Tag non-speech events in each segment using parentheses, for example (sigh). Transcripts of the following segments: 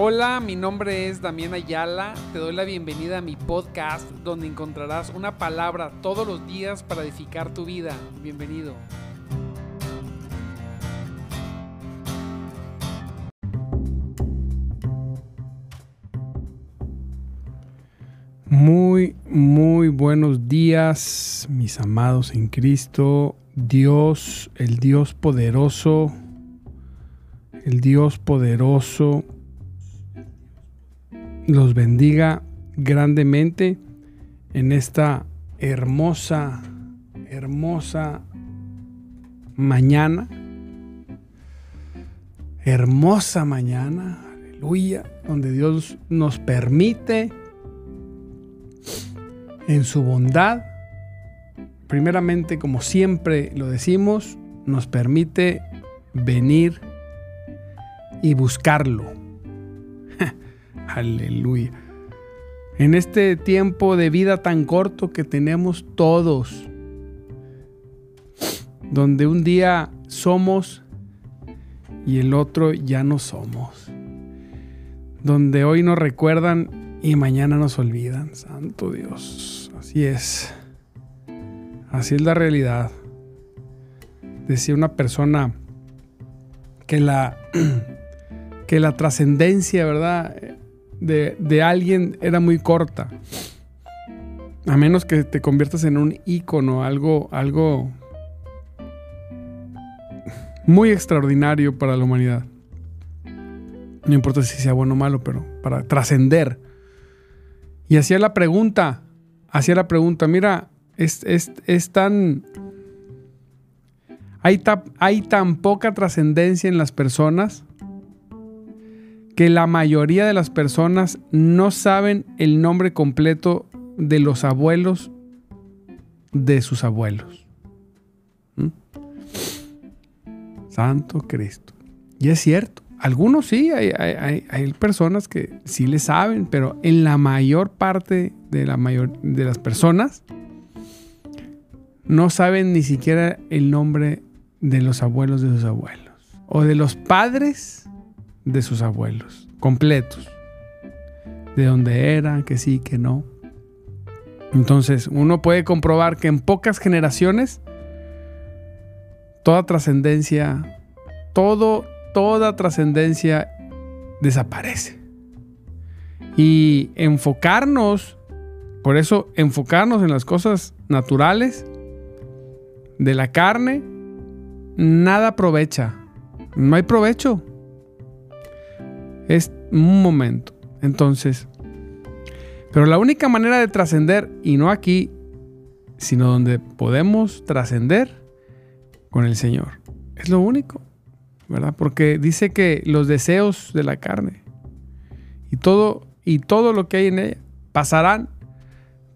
Hola, mi nombre es Damián Ayala. Te doy la bienvenida a mi podcast donde encontrarás una palabra todos los días para edificar tu vida. Bienvenido. Muy, muy buenos días, mis amados en Cristo. Dios, el Dios poderoso, el Dios poderoso los bendiga grandemente en esta hermosa, hermosa mañana. Hermosa mañana, aleluya, donde Dios nos permite en su bondad, primeramente como siempre lo decimos, nos permite venir y buscarlo Aleluya. En este tiempo de vida tan corto que tenemos todos, donde un día somos y el otro ya no somos, donde hoy nos recuerdan y mañana nos olvidan, Santo Dios, así es, así es la realidad. Decía una persona que la, (clears throat) que la trascendencia, ¿verdad? De, alguien era muy corta. A menos que te conviertas en un ícono, algo, algo muy extraordinario para la humanidad. No importa si sea bueno o malo, pero para trascender. Y hacía la pregunta, hacía la pregunta, mira, es, tan... Hay, hay tan poca trascendencia en las personas que la mayoría de las personas no saben el nombre completo de los abuelos de sus abuelos. ¿Mm? Santo Cristo. Y es cierto, algunos sí, hay, personas que sí le saben, pero en la mayor parte de, la mayor, de las personas no saben ni siquiera el nombre de los abuelos de sus abuelos o de los padres de sus abuelos, completos, de dónde eran, que sí, que no. Entonces, uno puede comprobar que en pocas generaciones, toda trascendencia, todo, toda trascendencia desaparece. Y enfocarnos, por eso enfocarnos en las cosas naturales de la carne, nada aprovecha. No hay provecho. Es un momento. Entonces, pero la única manera de trascender, y no aquí, sino donde podemos trascender con el Señor. Es lo único, ¿verdad? Porque dice que los deseos de la carne y todo, y todo lo que hay en ella pasarán,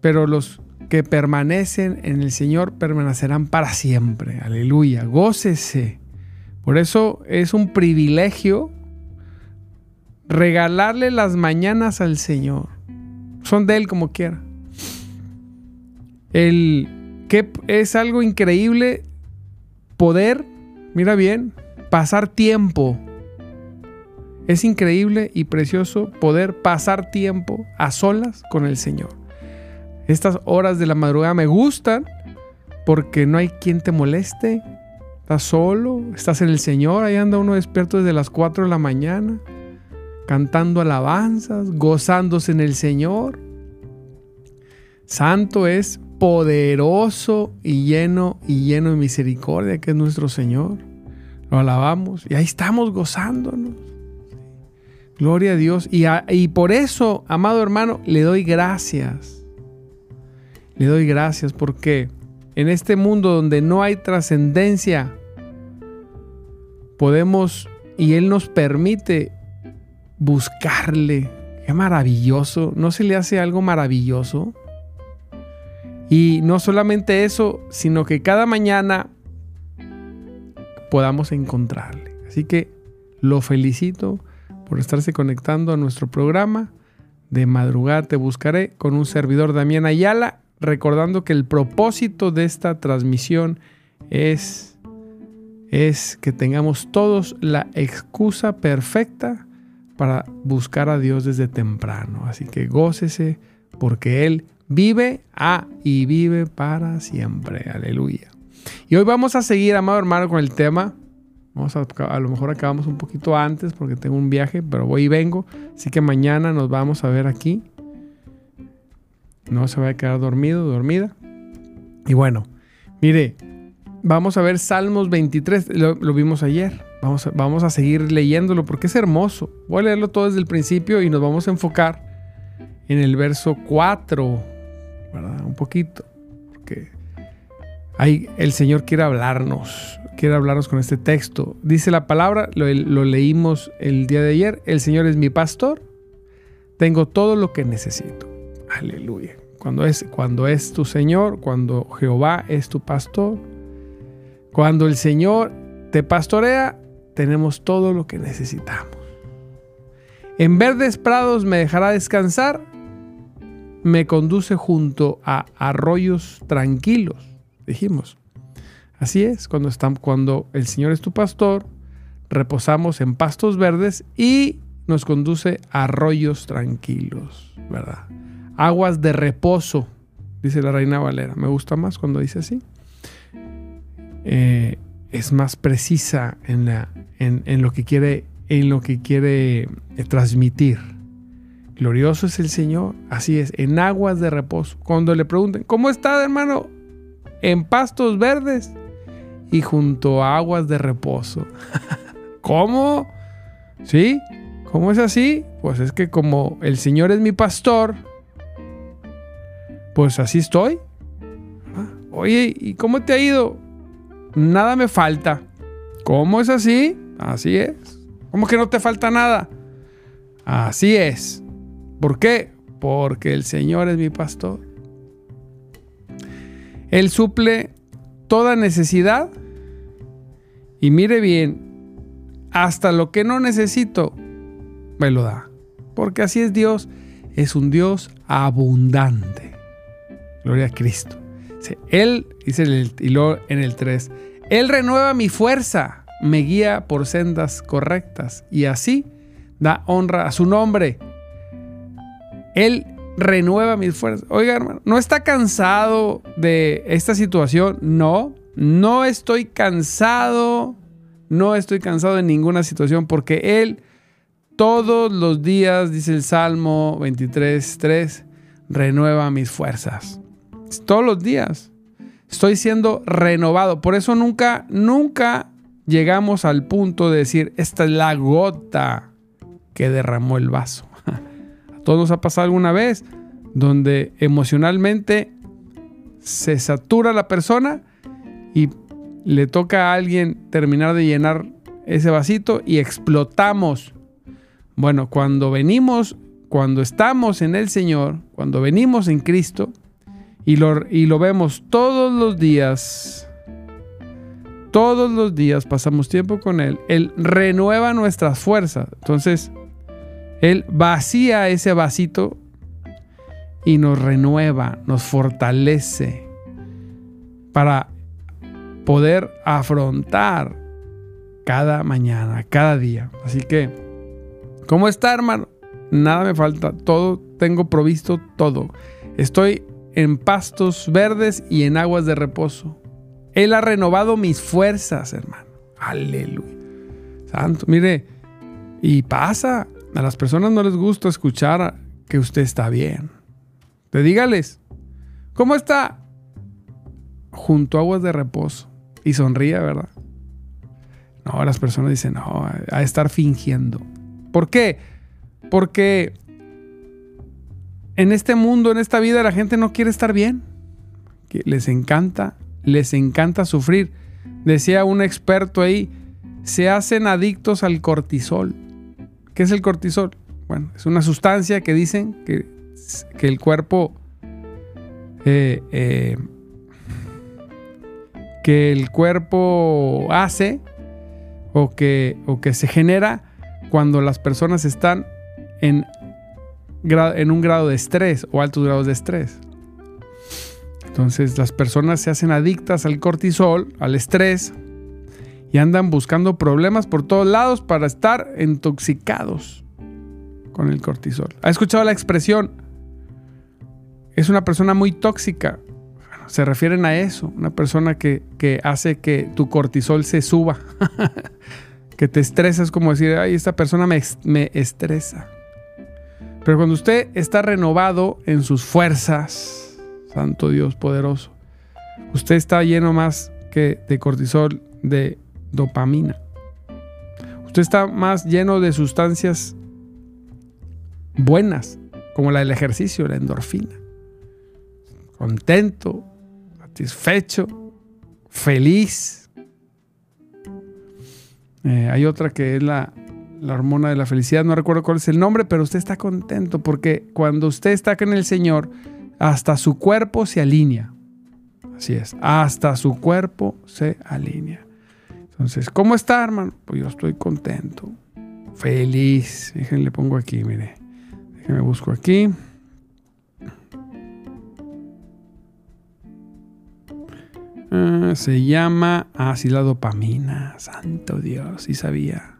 pero los que permanecen en el Señor permanecerán para siempre. Aleluya, gócese. Por eso es un privilegio regalarle las mañanas al Señor. Son de Él como quiera. El que es algo increíble poder, mira bien, pasar tiempo. Es increíble y precioso poder pasar tiempo a solas con el Señor. Estas horas de la madrugada me gustan porque no hay quien te moleste. Estás solo, estás en el Señor, ahí anda uno despierto desde las 4 de la mañana cantando alabanzas, gozándose en el Señor. Santo es poderoso y lleno y lleno de misericordia que es nuestro Señor. Lo alabamos y ahí estamos gozándonos. Gloria a Dios. Y, y por eso, amado hermano, le doy gracias. Le doy gracias porque en este mundo donde no hay trascendencia, podemos y Él nos permite buscarle. Qué maravilloso. ¿No se le hace algo maravilloso? Y no solamente eso, sino que cada mañana podamos encontrarle. Así que lo felicito por estarse conectando a nuestro programa. De madrugada te buscaré con un servidor Damián Ayala, recordando que el propósito de esta transmisión es, es que tengamos todos la excusa perfecta para buscar a Dios desde temprano. Así que gócese porque Él vive a y vive para siempre. Aleluya. Y hoy vamos a seguir, amado hermano, con el tema. Vamos a, a lo mejor acabamos un poquito antes porque tengo un viaje, pero voy y vengo. Así que mañana nos vamos a ver aquí. No se va a quedar dormido, dormida. Y bueno, mire, vamos a ver Salmos 23. Lo, lo vimos ayer. Vamos a, vamos a seguir leyéndolo porque es hermoso. Voy a leerlo todo desde el principio y nos vamos a enfocar en el verso 4, ¿verdad? Un poquito. Porque ahí el Señor quiere hablarnos, quiere hablarnos con este texto. Dice la palabra, lo, lo leímos el día de ayer, el Señor es mi pastor, tengo todo lo que necesito. Aleluya. Cuando es, cuando es tu Señor, cuando Jehová es tu pastor, cuando el Señor te pastorea, tenemos todo lo que necesitamos. En verdes prados me dejará descansar, me conduce junto a arroyos tranquilos, dijimos. Así es, cuando, estamos, cuando el Señor es tu pastor, reposamos en pastos verdes y nos conduce a arroyos tranquilos, ¿verdad? Aguas de reposo, dice la reina Valera. Me gusta más cuando dice así. Eh, es más precisa en, la, en, en, lo que quiere, en lo que quiere eh, transmitir. Glorioso es el Señor, así es, en aguas de reposo. Cuando le pregunten, ¿cómo está, hermano? En pastos verdes y junto a aguas de reposo. (laughs) ¿Cómo? ¿Sí? ¿Cómo es así? Pues es que como el Señor es mi pastor, pues así estoy. Oye, ¿y cómo te ha ido? Nada me falta. ¿Cómo es así? Así es. ¿Cómo que no te falta nada? Así es. ¿Por qué? Porque el Señor es mi pastor. Él suple toda necesidad. Y mire bien, hasta lo que no necesito, me lo da. Porque así es Dios. Es un Dios abundante. Gloria a Cristo. Él, dice el, y luego en el 3, Él renueva mi fuerza, me guía por sendas correctas y así da honra a su nombre. Él renueva mis fuerzas. Oiga, hermano, ¿no está cansado de esta situación? No, no estoy cansado, no estoy cansado de ninguna situación porque Él todos los días, dice el Salmo 23, 3, renueva mis fuerzas todos los días. Estoy siendo renovado. Por eso nunca, nunca llegamos al punto de decir, esta es la gota que derramó el vaso. (laughs) A todos nos ha pasado alguna vez donde emocionalmente se satura la persona y le toca a alguien terminar de llenar ese vasito y explotamos. Bueno, cuando venimos, cuando estamos en el Señor, cuando venimos en Cristo, y lo, y lo vemos todos los días. Todos los días pasamos tiempo con Él. Él renueva nuestras fuerzas. Entonces, Él vacía ese vasito y nos renueva, nos fortalece para poder afrontar cada mañana, cada día. Así que, ¿cómo está, hermano? Nada me falta, todo tengo provisto, todo. Estoy en pastos verdes y en aguas de reposo. Él ha renovado mis fuerzas, hermano. Aleluya. Santo, mire, y pasa. A las personas no les gusta escuchar que usted está bien. Te dígales, ¿cómo está? Junto a aguas de reposo. Y sonríe, ¿verdad? No, las personas dicen, no, a estar fingiendo. ¿Por qué? Porque en este mundo, en esta vida, la gente no quiere estar bien. Les encanta, les encanta sufrir. Decía un experto ahí, se hacen adictos al cortisol. ¿Qué es el cortisol? Bueno, es una sustancia que dicen que, que el cuerpo... Eh, eh, que el cuerpo hace o que, o que se genera cuando las personas están en en un grado de estrés o altos grados de estrés. Entonces las personas se hacen adictas al cortisol, al estrés, y andan buscando problemas por todos lados para estar intoxicados. con el cortisol. ¿Ha escuchado la expresión? Es una persona muy tóxica. se refieren a eso, una persona que, que hace que tu cortisol se suba, (laughs) que te estresa, es como decir, ay, esta persona me, me estresa. Pero cuando usted está renovado en sus fuerzas, Santo Dios poderoso, usted está lleno más que de cortisol, de dopamina. Usted está más lleno de sustancias buenas, como la del ejercicio, la endorfina. Contento, satisfecho, feliz. Eh, hay otra que es la, la hormona de la felicidad, no recuerdo cuál es el nombre, pero usted está contento porque cuando usted está en el Señor, hasta su cuerpo se alinea. Así es, hasta su cuerpo se alinea. Entonces, ¿cómo está, hermano? Pues yo estoy contento, feliz. Déjenle pongo aquí, mire. Déjenme busco aquí. Ah, se llama así la dopamina. Santo Dios, sí sabía.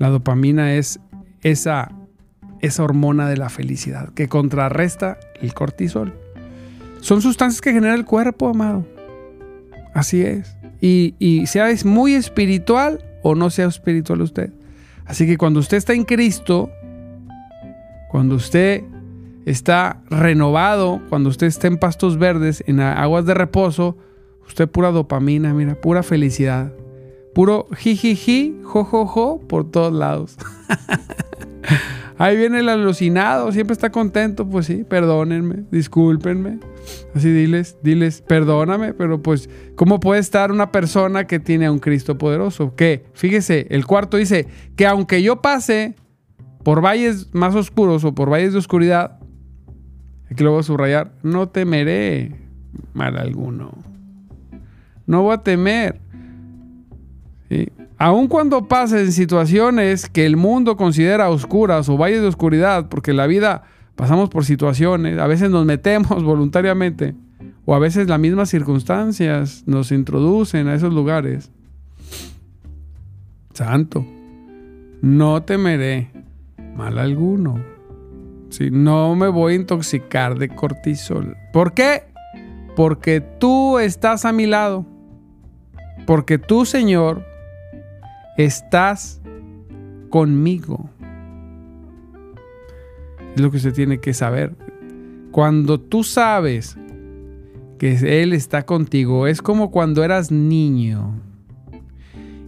La dopamina es esa, esa hormona de la felicidad que contrarresta el cortisol. Son sustancias que genera el cuerpo, amado. Así es. Y, y sea es muy espiritual o no sea espiritual usted. Así que cuando usted está en Cristo, cuando usted está renovado, cuando usted está en pastos verdes, en aguas de reposo, usted pura dopamina, mira, pura felicidad. Puro jijiji, jojojo por todos lados. (laughs) Ahí viene el alucinado, siempre está contento, pues sí, perdónenme, discúlpenme. Así diles, diles, perdóname, pero pues, ¿cómo puede estar una persona que tiene a un Cristo poderoso? Que, fíjese, el cuarto dice que aunque yo pase por valles más oscuros o por valles de oscuridad, aquí lo voy a subrayar, no temeré mal alguno. No voy a temer. Aun cuando pasen situaciones que el mundo considera oscuras o valles de oscuridad, porque la vida pasamos por situaciones, a veces nos metemos (laughs) voluntariamente, o a veces las mismas circunstancias nos introducen a esos lugares. Santo, no temeré mal alguno. Si no me voy a intoxicar de cortisol. ¿Por qué? Porque tú estás a mi lado. Porque tú, Señor, estás conmigo. Es lo que usted tiene que saber. Cuando tú sabes que Él está contigo, es como cuando eras niño.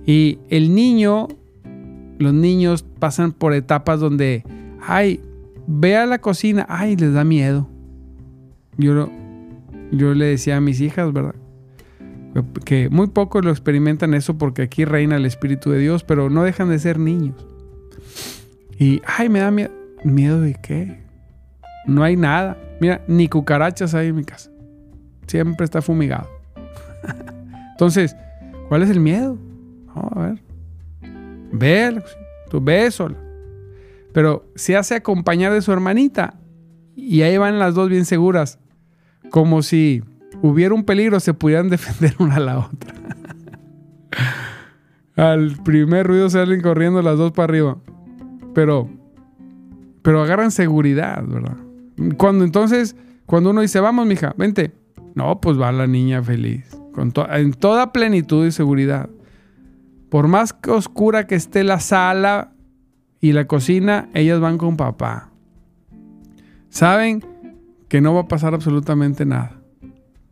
Y el niño, los niños pasan por etapas donde, ay, ve a la cocina, ay, les da miedo. Yo, yo le decía a mis hijas, ¿verdad? Que muy pocos lo experimentan eso porque aquí reina el Espíritu de Dios, pero no dejan de ser niños. Y, ay, me da miedo. ¿Miedo de qué? No hay nada. Mira, ni cucarachas hay en mi casa. Siempre está fumigado. (laughs) Entonces, ¿cuál es el miedo? a ver. Ve, tú sola. Pero se hace acompañar de su hermanita. Y ahí van las dos bien seguras. Como si hubiera un peligro, se pudieran (laughs) defender una a la otra. (laughs) Al primer ruido salen corriendo las dos para arriba. Pero, pero agarran seguridad, ¿verdad? Cuando entonces, cuando uno dice, vamos, mija, vente. No, pues va la niña feliz. Con en toda plenitud y seguridad. Por más oscura que esté la sala y la cocina, ellas van con papá. Saben que no va a pasar absolutamente nada.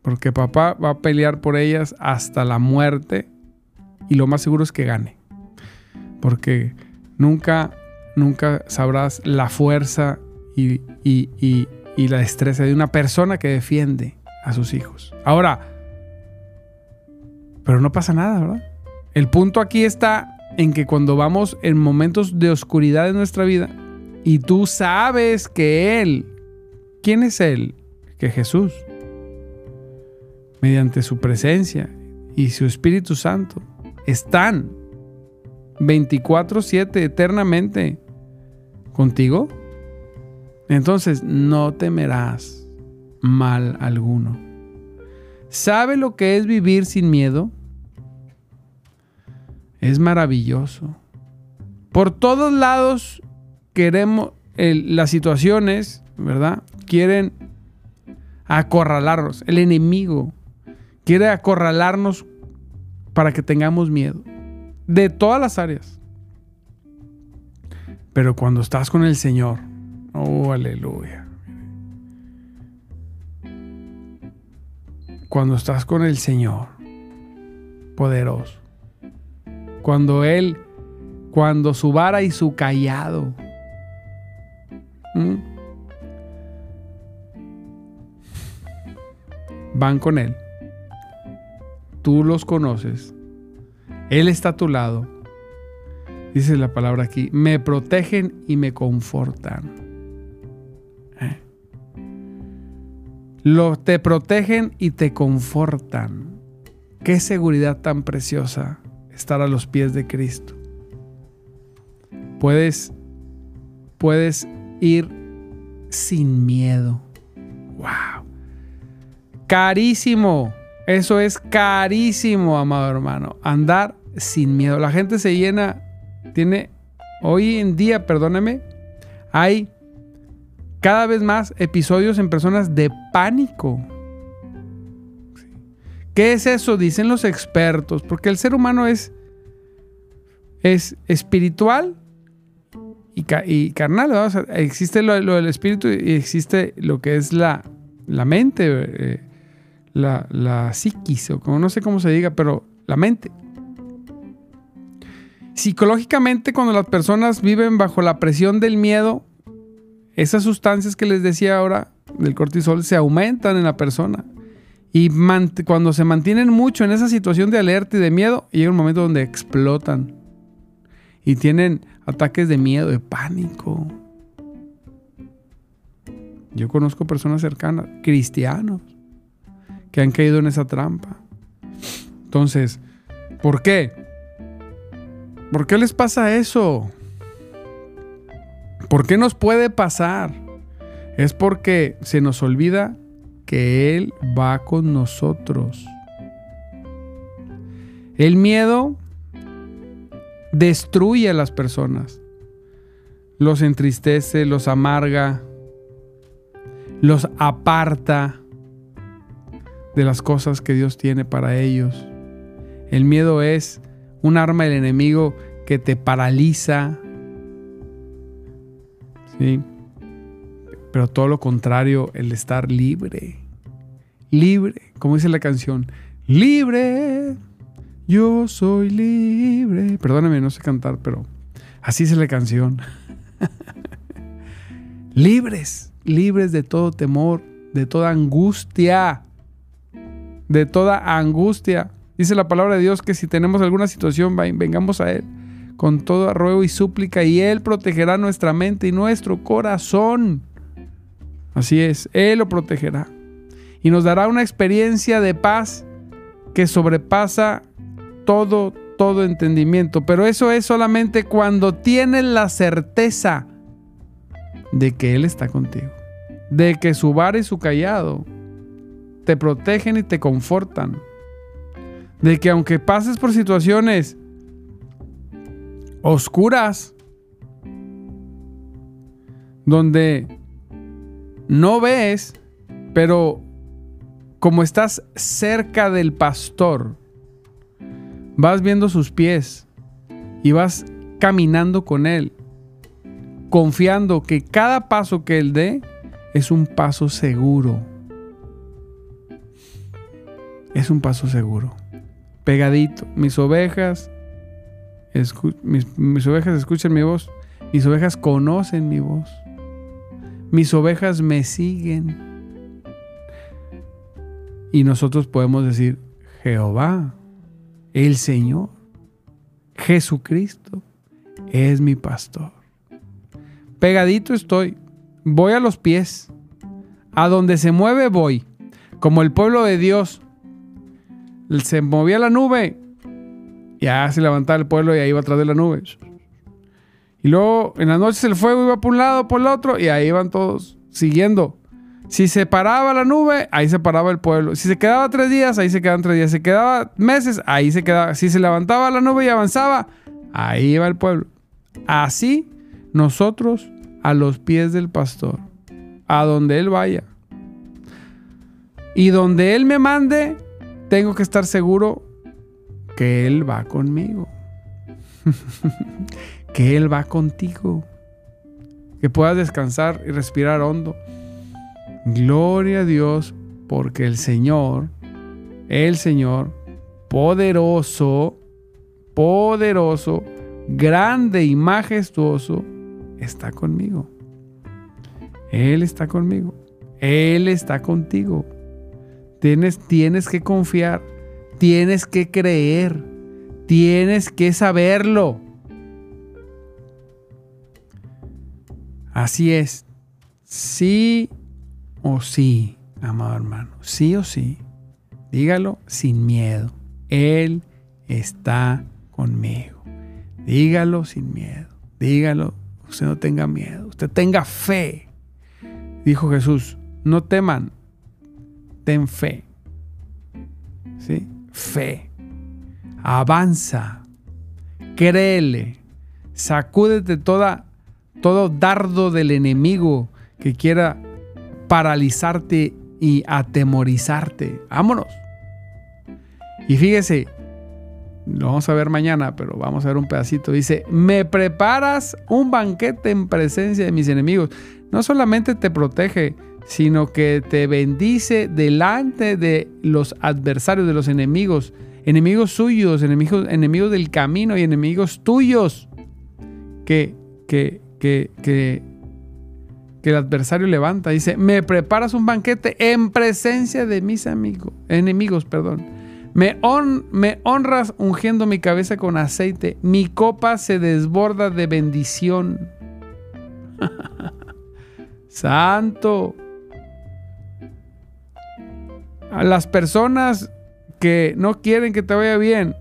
Porque papá va a pelear por ellas hasta la muerte y lo más seguro es que gane. Porque nunca, nunca sabrás la fuerza y, la destreza de una persona que defiende a sus hijos. Ahora, pero no pasa nada, ¿verdad? El punto aquí está en que cuando vamos en momentos de oscuridad en nuestra vida y tú sabes que Él, ¿quién es Él? Que Jesús mediante su presencia y su Espíritu Santo, están 24/7 eternamente contigo, entonces no temerás mal alguno. ¿Sabe lo que es vivir sin miedo? Es maravilloso. Por todos lados queremos, las situaciones, ¿verdad? Quieren acorralarnos. El enemigo quiere acorralarnos para que tengamos miedo. De todas las áreas. Pero cuando estás con el Señor, oh, aleluya. Cuando estás con el Señor, poderoso. Cuando Él, cuando su vara y su callado. Van con Él. Tú los conoces. Él está a tu lado. Dice la palabra aquí. Me protegen y me confortan. ¿Eh? te protegen y te confortan. Qué seguridad tan preciosa estar a los pies de Cristo. Puedes, puedes ir sin miedo. ¡Wow! Carísimo. Eso es carísimo, amado hermano. Andar sin miedo. La gente se llena, tiene, hoy en día, perdóname, hay cada vez más episodios en personas de pánico. ¿Qué es eso? Dicen los expertos, porque el ser humano es, es espiritual y, carnal. existe lo, del espíritu y existe lo que es la, la mente, eh, la, psiquis, o como no sé cómo se diga, pero la mente. Psicológicamente, cuando las personas viven bajo la presión del miedo, esas sustancias que les decía ahora del cortisol se aumentan en la persona. Y cuando se mantienen mucho en esa situación de alerta y de miedo, llega un momento donde explotan. Y tienen ataques de miedo, de pánico. Yo conozco personas cercanas, cristianos, que han caído en esa trampa. Entonces, ¿por qué? ¿Por qué les pasa eso? ¿Por qué nos puede pasar? Es porque se nos olvida que Él va con nosotros. El miedo destruye a las personas, los entristece, los amarga, los aparta de las cosas que Dios tiene para ellos. El miedo es un arma del enemigo que te paraliza. ¿sí? Pero todo lo contrario, el estar libre. Libre, como dice la canción. Libre, yo soy libre. Perdóname, no sé cantar, pero así es la canción. (laughs) libres, libres de todo temor, de toda angustia. De toda angustia. Dice la palabra de Dios que si tenemos alguna situación, vengamos a Él con todo ruego y súplica y Él protegerá nuestra mente y nuestro corazón. Así es, Él lo protegerá. Y nos dará una experiencia de paz que sobrepasa todo, todo entendimiento. Pero eso es solamente cuando tienes la certeza de que Él está contigo. De que su vara y su callado te protegen y te confortan. De que aunque pases por situaciones oscuras, donde no ves, pero como estás cerca del pastor, vas viendo sus pies y vas caminando con él, confiando que cada paso que él dé es un paso seguro. Es un paso seguro. Pegadito. Mis ovejas, mis, ovejas escuchan mi voz. Mis ovejas conocen mi voz. Mis ovejas me siguen. Y nosotros podemos decir, Jehová, el Señor, Jesucristo, es mi pastor. Pegadito estoy, voy a los pies. A donde se mueve voy. Como el pueblo de Dios. Se movía la nube. Ya se levantaba el pueblo y ahí iba atrás de la nube. Y luego en las noches el fuego iba por un lado, por el otro, y ahí iban todos siguiendo. Si se paraba la nube, ahí se paraba el pueblo. Si se quedaba tres días, ahí se quedaban tres días. Si se quedaba meses, ahí se quedaba. Si se levantaba la nube y avanzaba, ahí iba el pueblo. Así nosotros a los pies del pastor, a donde Él vaya. Y donde Él me mande, tengo que estar seguro que Él va conmigo. (laughs) que Él va contigo. Que puedas descansar y respirar hondo. Gloria a Dios porque el Señor, el Señor, poderoso, poderoso, grande y majestuoso, está conmigo. Él está conmigo. Él está contigo. Tienes, tienes que confiar. Tienes que creer. Tienes que saberlo. Así es. Sí o sí, amado hermano. Sí o sí. Dígalo sin miedo. Él está conmigo. Dígalo sin miedo. Dígalo. Usted no tenga miedo. Usted tenga fe. Dijo Jesús, no teman. Ten fe. ¿Sí? Fe. Avanza. Créele. Sacúdete toda, todo dardo del enemigo que quiera paralizarte y atemorizarte. Vámonos. Y fíjese, lo vamos a ver mañana, pero vamos a ver un pedacito. Dice, me preparas un banquete en presencia de mis enemigos. No solamente te protege, sino que te bendice delante de los adversarios, de los enemigos, enemigos suyos, enemigos, enemigos del camino y enemigos tuyos que, que, que, que, que el adversario levanta. Dice, me preparas un banquete en presencia de mis amigos, enemigos, perdón. Me, honras ungiendo mi cabeza con aceite. Mi copa se desborda de bendición. (laughs) Santo. A las personas que no quieren que te vaya bien.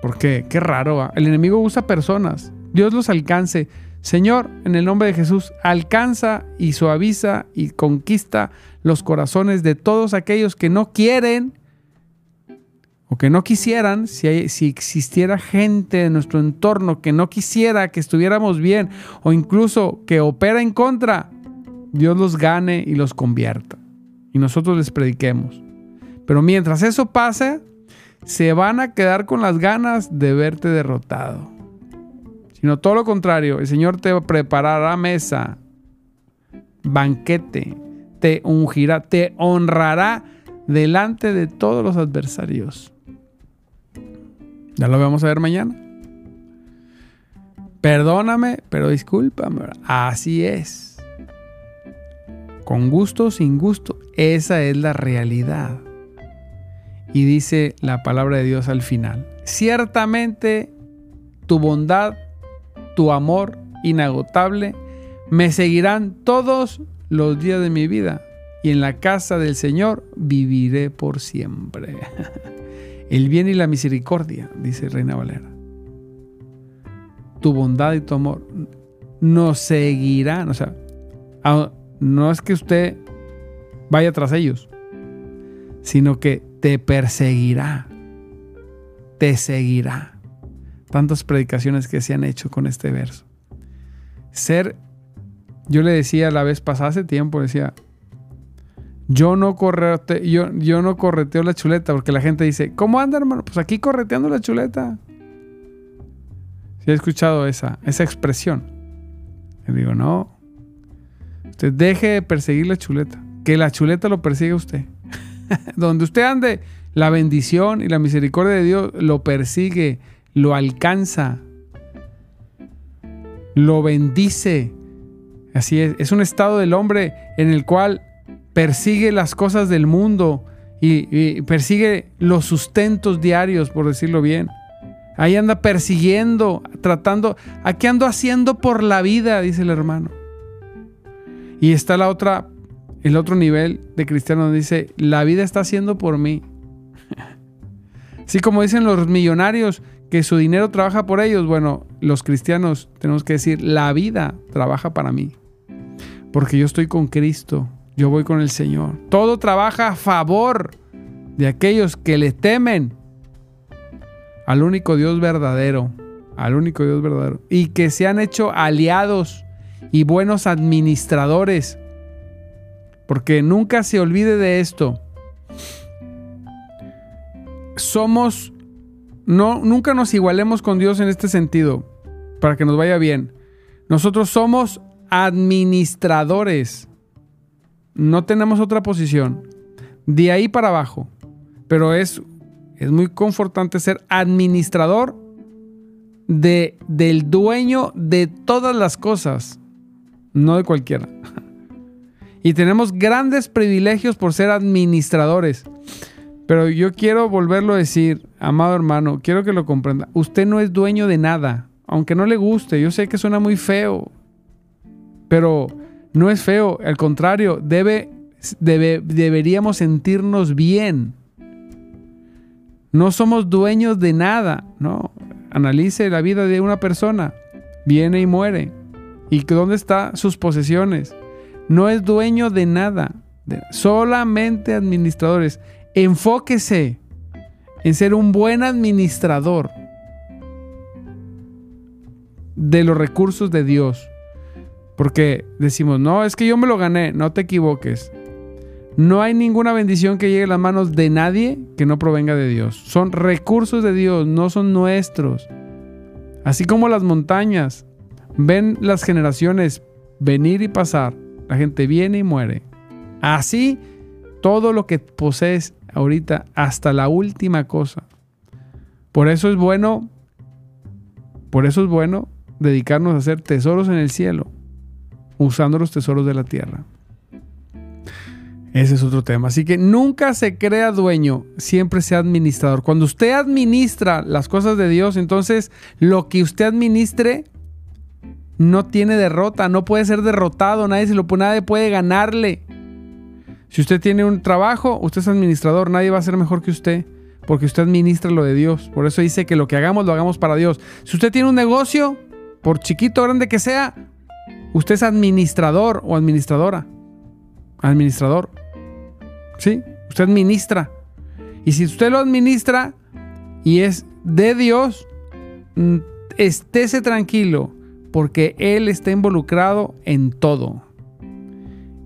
Porque qué raro. El enemigo usa personas. Dios los alcance. Señor, en el nombre de Jesús, alcanza y suaviza y conquista los corazones de todos aquellos que no quieren o que no quisieran, si, si existiera gente en nuestro entorno que no quisiera que estuviéramos bien o incluso que opera en contra, Dios los gane y los convierta. Y nosotros les prediquemos. Pero mientras eso pase, se van a quedar con las ganas de verte derrotado. Sino todo lo contrario, el Señor te preparará mesa, banquete, te ungirá, te honrará delante de todos los adversarios. Ya lo vamos a ver mañana. Perdóname, pero discúlpame. Así es. Con gusto sin gusto. Esa es la realidad. Y dice la palabra de Dios al final. Ciertamente tu bondad, tu amor inagotable me seguirán todos los días de mi vida. Y en la casa del Señor viviré por siempre. (laughs) El bien y la misericordia, dice Reina Valera. Tu bondad y tu amor nos seguirán. O sea, no es que usted vaya tras ellos, sino que te perseguirá. Te seguirá. Tantas predicaciones que se han hecho con este verso. Ser, yo le decía la vez pasada, hace tiempo, decía, yo no, yo, yo no correteo la chuleta porque la gente dice, ¿cómo anda hermano? Pues aquí correteando la chuleta. Si he escuchado esa, esa expresión. Le digo, no. Usted deje de perseguir la chuleta. Que la chuleta lo persiga usted. (laughs) Donde usted ande, la bendición y la misericordia de Dios lo persigue, lo alcanza, lo bendice. Así es. Es un estado del hombre en el cual persigue las cosas del mundo y, persigue los sustentos diarios, por decirlo bien. Ahí anda persiguiendo, tratando, aquí ando haciendo por la vida, dice el hermano. Y está la otra, el otro nivel de cristiano donde dice, la vida está haciendo por mí. (laughs) Así como dicen los millonarios que su dinero trabaja por ellos, bueno, los cristianos tenemos que decir, la vida trabaja para mí. Porque yo estoy con Cristo, yo voy con el Señor. Todo trabaja a favor de aquellos que le temen al único Dios verdadero, al único Dios verdadero, y que se han hecho aliados y buenos administradores. Porque nunca se olvide de esto. Somos, no, nunca nos igualemos con Dios en este sentido, para que nos vaya bien. Nosotros somos administradores. No tenemos otra posición. De ahí para abajo. Pero es, es muy confortante ser administrador de, del dueño de todas las cosas, no de cualquiera. (laughs) Y tenemos grandes privilegios por ser administradores. Pero yo quiero volverlo a decir, amado hermano, quiero que lo comprenda. Usted no es dueño de nada, aunque no le guste. Yo sé que suena muy feo, pero no es feo. Al contrario, debe, debe, deberíamos sentirnos bien. No somos dueños de nada, ¿no? Analice la vida de una persona. Viene y muere. ¿Y dónde están sus posesiones? No es dueño de nada. solamente administradores. Enfóquese en ser un buen administrador de los recursos de Dios. Porque decimos, no, es que yo me lo gané. No te equivoques. No hay ninguna bendición que llegue a las manos de nadie que no provenga de Dios. Son recursos de Dios, no son nuestros. Así como las montañas ven las generaciones venir y pasar, la gente viene y muere. Así todo lo que posees ahorita, hasta la última cosa. Por eso es bueno, por eso es bueno dedicarnos a hacer tesoros en el cielo, usando los tesoros de la tierra. Ese es otro tema. Así que nunca se crea dueño, siempre sea administrador. Cuando usted administra las cosas de Dios, entonces lo que usted administre no tiene derrota, no puede ser derrotado, nadie se lo nadie puede ganarle. Si usted tiene un trabajo, usted es administrador, nadie va a ser mejor que usted, porque usted administra lo de Dios. Por eso dice que lo que hagamos lo hagamos para Dios. Si usted tiene un negocio, por chiquito o grande que sea, usted es administrador o administradora. Administrador. ¿Sí? Usted administra. Y si usted lo administra y es de Dios, mm, estése tranquilo porque Él está involucrado en todo.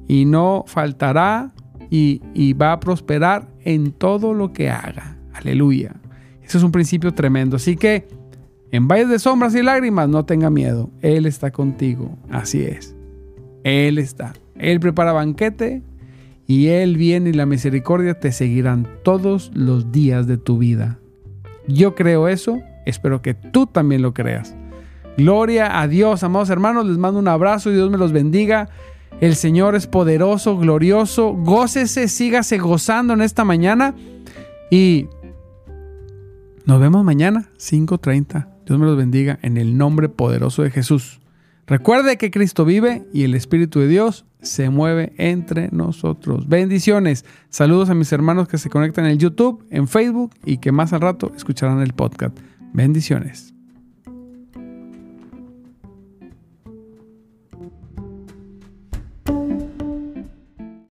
Y no faltará y, y, va a prosperar en todo lo que haga. Aleluya. Eso es un principio tremendo. Así que en valles de sombras y lágrimas, no tenga miedo. Él está contigo. Así es. Él está. Él prepara banquete y Él viene y la misericordia te seguirán todos los días de tu vida. Yo creo eso, espero que tú también lo creas. Gloria a Dios, amados hermanos, les mando un abrazo y Dios me los bendiga. El Señor es poderoso, glorioso. Gócese, sígase gozando en esta mañana y nos vemos mañana, 5.30. Dios me los bendiga en el nombre poderoso de Jesús. Recuerde que Cristo vive y el Espíritu de Dios se mueve entre nosotros. Bendiciones. Saludos a mis hermanos que se conectan en YouTube, en Facebook y que más al rato escucharán el podcast. Bendiciones.